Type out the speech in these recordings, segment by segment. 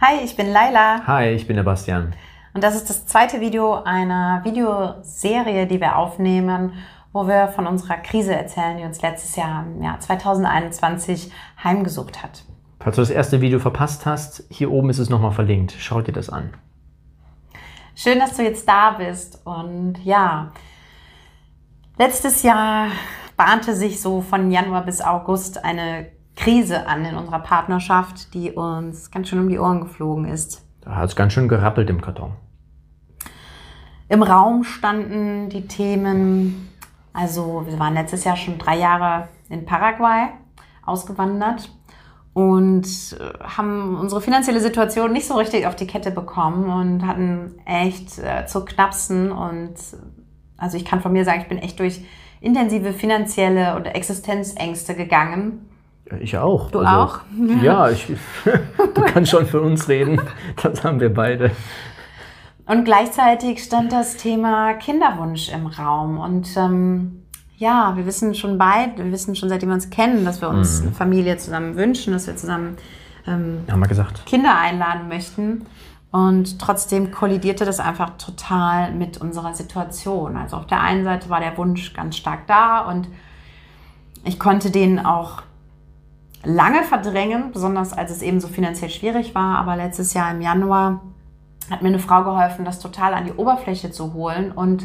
Hi, ich bin Laila. Hi, ich bin der Bastian. Und das ist das zweite Video einer Videoserie, die wir aufnehmen, wo wir von unserer Krise erzählen, die uns letztes Jahr, ja, 2021 heimgesucht hat. Falls du das erste Video verpasst hast, hier oben ist es nochmal verlinkt. Schau dir das an. Schön, dass du jetzt da bist. Und ja, letztes Jahr bahnte sich so von Januar bis August eine Krise an in unserer Partnerschaft, die uns ganz schön um die Ohren geflogen ist. Da hat es ganz schön gerappelt im Karton. Im Raum standen die Themen, also wir waren letztes Jahr schon drei Jahre in Paraguay ausgewandert und äh, haben unsere finanzielle Situation nicht so richtig auf die Kette bekommen und hatten echt äh, zu knapsen und also ich kann von mir sagen, ich bin echt durch intensive finanzielle oder Existenzängste gegangen ich auch. Du also, auch? Ja, ich, du kannst schon für uns reden. Das haben wir beide. Und gleichzeitig stand das Thema Kinderwunsch im Raum. Und ähm, ja, wir wissen schon beide, wir wissen schon seitdem wir uns kennen, dass wir uns mhm. eine Familie zusammen wünschen, dass wir zusammen ähm, haben wir gesagt. Kinder einladen möchten. Und trotzdem kollidierte das einfach total mit unserer Situation. Also auf der einen Seite war der Wunsch ganz stark da und ich konnte den auch lange verdrängen, besonders als es eben so finanziell schwierig war. Aber letztes Jahr im Januar hat mir eine Frau geholfen, das total an die Oberfläche zu holen. Und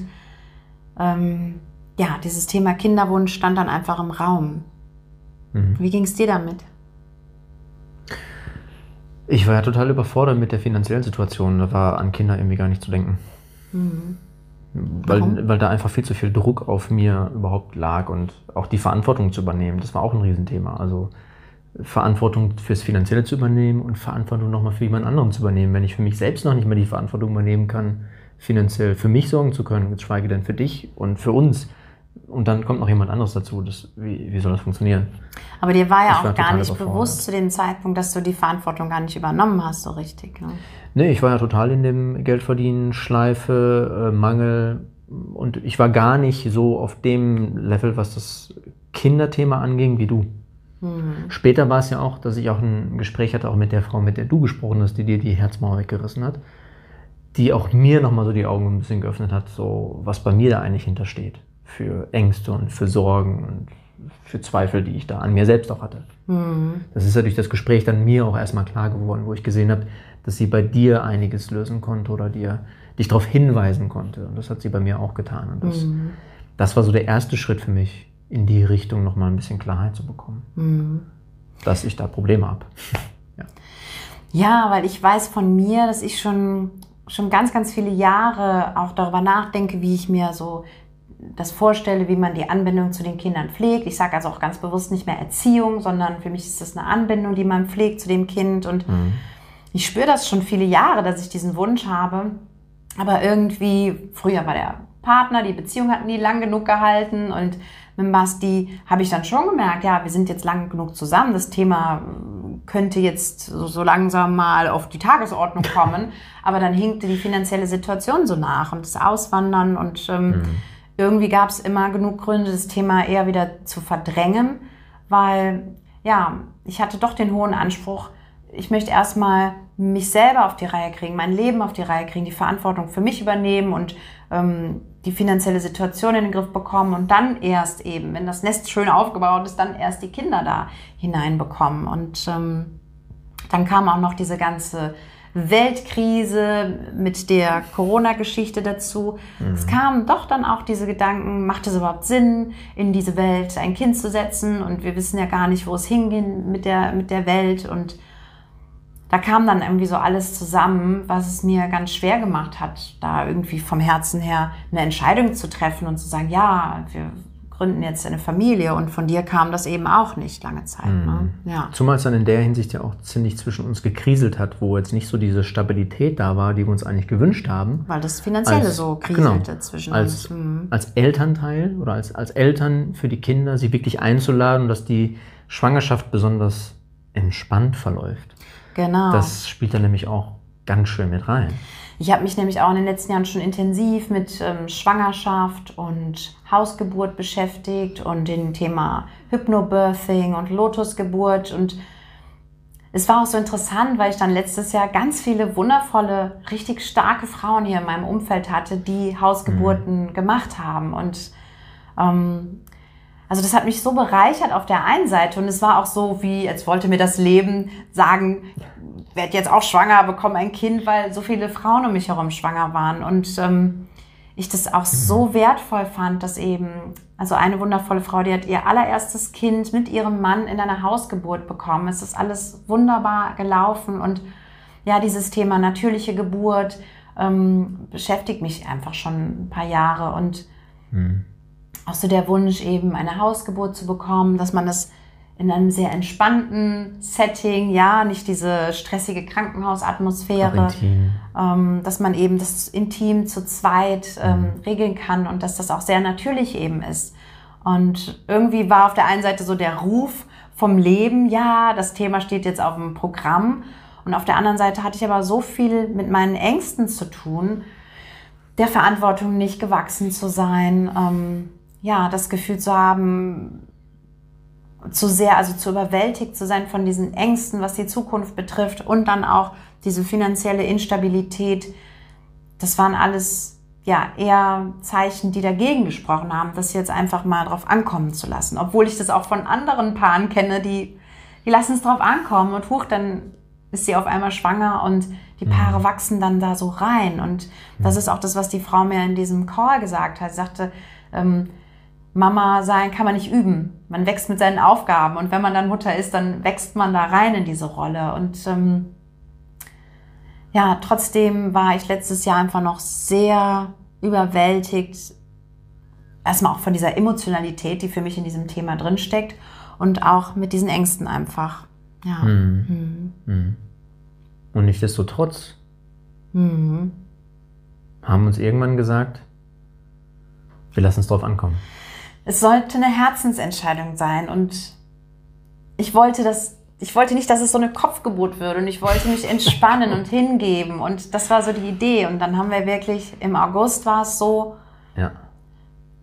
ähm, ja, dieses Thema Kinderwunsch stand dann einfach im Raum. Mhm. Wie ging es dir damit? Ich war ja total überfordert mit der finanziellen Situation. Da war an Kinder irgendwie gar nicht zu denken. Mhm. Weil, weil da einfach viel zu viel Druck auf mir überhaupt lag und auch die Verantwortung zu übernehmen, das war auch ein Riesenthema. Also Verantwortung fürs Finanzielle zu übernehmen und Verantwortung nochmal für jemand anderen zu übernehmen. Wenn ich für mich selbst noch nicht mehr die Verantwortung übernehmen kann, finanziell für mich sorgen zu können, geschweige denn für dich und für uns. Und dann kommt noch jemand anderes dazu. Das, wie, wie soll das funktionieren? Aber dir war ja ich auch war gar nicht bewusst zu dem Zeitpunkt, dass du die Verantwortung gar nicht übernommen hast, so richtig. Ne? Nee, ich war ja total in dem Geldverdienen, Schleife, äh, Mangel. Und ich war gar nicht so auf dem Level, was das Kinderthema anging, wie du. Mhm. Später war es ja auch, dass ich auch ein Gespräch hatte, auch mit der Frau, mit der du gesprochen hast, die dir die Herzmauer weggerissen hat, die auch mir nochmal so die Augen ein bisschen geöffnet hat, so was bei mir da eigentlich hintersteht. Für Ängste und für Sorgen und für Zweifel, die ich da an mir selbst auch hatte. Mhm. Das ist ja durch das Gespräch dann mir auch erstmal klar geworden, wo ich gesehen habe, dass sie bei dir einiges lösen konnte oder dir, dich darauf hinweisen konnte. Und das hat sie bei mir auch getan. Und das, mhm. das war so der erste Schritt für mich, in die Richtung nochmal ein bisschen Klarheit zu bekommen. Mhm. Dass ich da Probleme habe. ja. ja, weil ich weiß von mir, dass ich schon, schon ganz, ganz viele Jahre auch darüber nachdenke, wie ich mir so das vorstelle, wie man die Anbindung zu den Kindern pflegt. Ich sage also auch ganz bewusst nicht mehr Erziehung, sondern für mich ist das eine Anbindung, die man pflegt zu dem Kind. Und mhm. ich spüre das schon viele Jahre, dass ich diesen Wunsch habe. Aber irgendwie, früher war der Partner, die Beziehung hat nie lang genug gehalten und mit Basti habe ich dann schon gemerkt, ja, wir sind jetzt lang genug zusammen. Das Thema könnte jetzt so, so langsam mal auf die Tagesordnung kommen. Aber dann hinkte die finanzielle Situation so nach und das Auswandern und ähm, mhm. irgendwie gab es immer genug Gründe, das Thema eher wieder zu verdrängen, weil ja, ich hatte doch den hohen Anspruch, ich möchte erstmal mich selber auf die Reihe kriegen, mein Leben auf die Reihe kriegen, die Verantwortung für mich übernehmen und ähm, die finanzielle Situation in den Griff bekommen und dann erst eben, wenn das Nest schön aufgebaut ist, dann erst die Kinder da hineinbekommen. Und ähm, dann kam auch noch diese ganze Weltkrise mit der Corona-Geschichte dazu. Mhm. Es kamen doch dann auch diese Gedanken, macht es überhaupt Sinn, in diese Welt ein Kind zu setzen? Und wir wissen ja gar nicht, wo es hingeht mit der, mit der Welt. Und da kam dann irgendwie so alles zusammen, was es mir ganz schwer gemacht hat, da irgendwie vom Herzen her eine Entscheidung zu treffen und zu sagen, ja, wir gründen jetzt eine Familie und von dir kam das eben auch nicht lange Zeit. Ne? Mhm. Ja. Zumal es dann in der Hinsicht ja auch ziemlich zwischen uns gekriselt hat, wo jetzt nicht so diese Stabilität da war, die wir uns eigentlich gewünscht haben. Weil das Finanzielle als, so kriselte genau, zwischen als, uns. Mhm. Als Elternteil oder als, als Eltern für die Kinder, sie wirklich einzuladen, dass die Schwangerschaft besonders entspannt verläuft. Genau. Das spielt da nämlich auch ganz schön mit rein. Ich habe mich nämlich auch in den letzten Jahren schon intensiv mit ähm, Schwangerschaft und Hausgeburt beschäftigt und dem Thema Hypnobirthing und Lotusgeburt. Und es war auch so interessant, weil ich dann letztes Jahr ganz viele wundervolle, richtig starke Frauen hier in meinem Umfeld hatte, die Hausgeburten mhm. gemacht haben. Und ähm, also das hat mich so bereichert auf der einen Seite und es war auch so, wie als wollte mir das Leben sagen, werde jetzt auch schwanger, bekomme ein Kind, weil so viele Frauen um mich herum schwanger waren und ähm, ich das auch so mhm. wertvoll fand, dass eben, also eine wundervolle Frau, die hat ihr allererstes Kind mit ihrem Mann in einer Hausgeburt bekommen. Es ist alles wunderbar gelaufen und ja, dieses Thema natürliche Geburt ähm, beschäftigt mich einfach schon ein paar Jahre und mhm auch so der Wunsch, eben eine Hausgeburt zu bekommen, dass man das in einem sehr entspannten Setting, ja, nicht diese stressige Krankenhausatmosphäre, ähm, dass man eben das intim zu zweit ähm, mhm. regeln kann und dass das auch sehr natürlich eben ist. Und irgendwie war auf der einen Seite so der Ruf vom Leben, ja, das Thema steht jetzt auf dem Programm. Und auf der anderen Seite hatte ich aber so viel mit meinen Ängsten zu tun, der Verantwortung nicht gewachsen zu sein, ähm, ja, das Gefühl zu haben, zu sehr, also zu überwältigt zu sein von diesen Ängsten, was die Zukunft betrifft und dann auch diese finanzielle Instabilität. Das waren alles ja eher Zeichen, die dagegen gesprochen haben, das jetzt einfach mal drauf ankommen zu lassen. Obwohl ich das auch von anderen Paaren kenne, die, die lassen es drauf ankommen und huch, dann ist sie auf einmal schwanger und die Paare mhm. wachsen dann da so rein. Und das ist auch das, was die Frau mir in diesem Call gesagt hat. Sie sagte, ähm, Mama sein kann man nicht üben. Man wächst mit seinen Aufgaben und wenn man dann Mutter ist, dann wächst man da rein in diese Rolle. Und ähm, ja, trotzdem war ich letztes Jahr einfach noch sehr überwältigt. Erstmal auch von dieser Emotionalität, die für mich in diesem Thema drinsteckt und auch mit diesen Ängsten einfach. Ja. Mhm. Mhm. Und nichtsdestotrotz mhm. haben uns irgendwann gesagt, wir lassen es drauf ankommen es sollte eine Herzensentscheidung sein und ich wollte das ich wollte nicht, dass es so eine Kopfgeburt wird und ich wollte mich entspannen und hingeben und das war so die Idee und dann haben wir wirklich im August war es so, ja.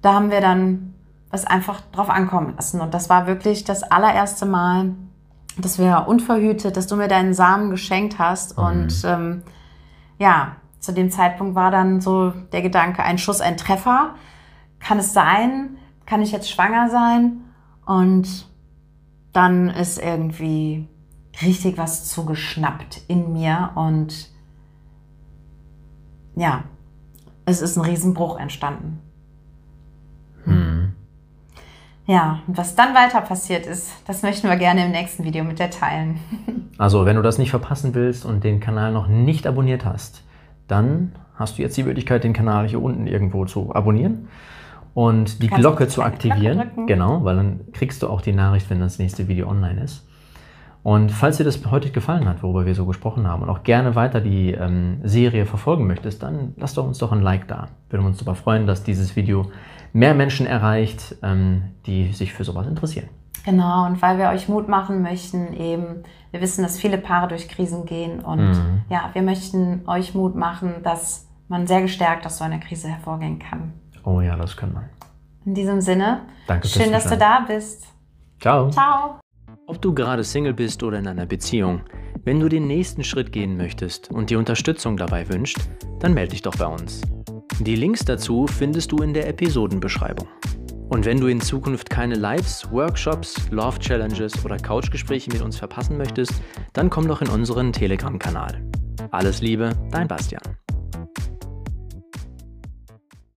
da haben wir dann es einfach drauf ankommen lassen und das war wirklich das allererste Mal, dass wir unverhütet, dass du mir deinen Samen geschenkt hast mhm. und ähm, ja, zu dem Zeitpunkt war dann so der Gedanke, ein Schuss, ein Treffer. Kann es sein, kann ich jetzt schwanger sein? Und dann ist irgendwie richtig was zugeschnappt in mir und ja, es ist ein Riesenbruch entstanden. Hm. Ja, und was dann weiter passiert ist, das möchten wir gerne im nächsten Video mit dir teilen. Also, wenn du das nicht verpassen willst und den Kanal noch nicht abonniert hast, dann hast du jetzt die Möglichkeit, den Kanal hier unten irgendwo zu abonnieren und die Glocke zu aktivieren. Glocke genau, weil dann kriegst du auch die Nachricht, wenn das nächste Video online ist. Und falls dir das heute gefallen hat, worüber wir so gesprochen haben und auch gerne weiter die ähm, Serie verfolgen möchtest, dann lass doch uns doch ein Like da. Würden uns super freuen, dass dieses Video mehr Menschen erreicht, ähm, die sich für sowas interessieren. Genau, und weil wir euch Mut machen möchten, eben, wir wissen, dass viele Paare durch Krisen gehen und mhm. ja, wir möchten euch Mut machen, dass man sehr gestärkt aus so einer Krise hervorgehen kann. Oh ja, das kann man. In diesem Sinne, Danke schön, dass du da bist. Ciao. Ciao. Ob du gerade Single bist oder in einer Beziehung, wenn du den nächsten Schritt gehen möchtest und die Unterstützung dabei wünscht, dann melde dich doch bei uns. Die Links dazu findest du in der Episodenbeschreibung. Und wenn du in Zukunft keine Lives, Workshops, Love Challenges oder Couchgespräche mit uns verpassen möchtest, dann komm doch in unseren Telegram-Kanal. Alles Liebe, dein Bastian.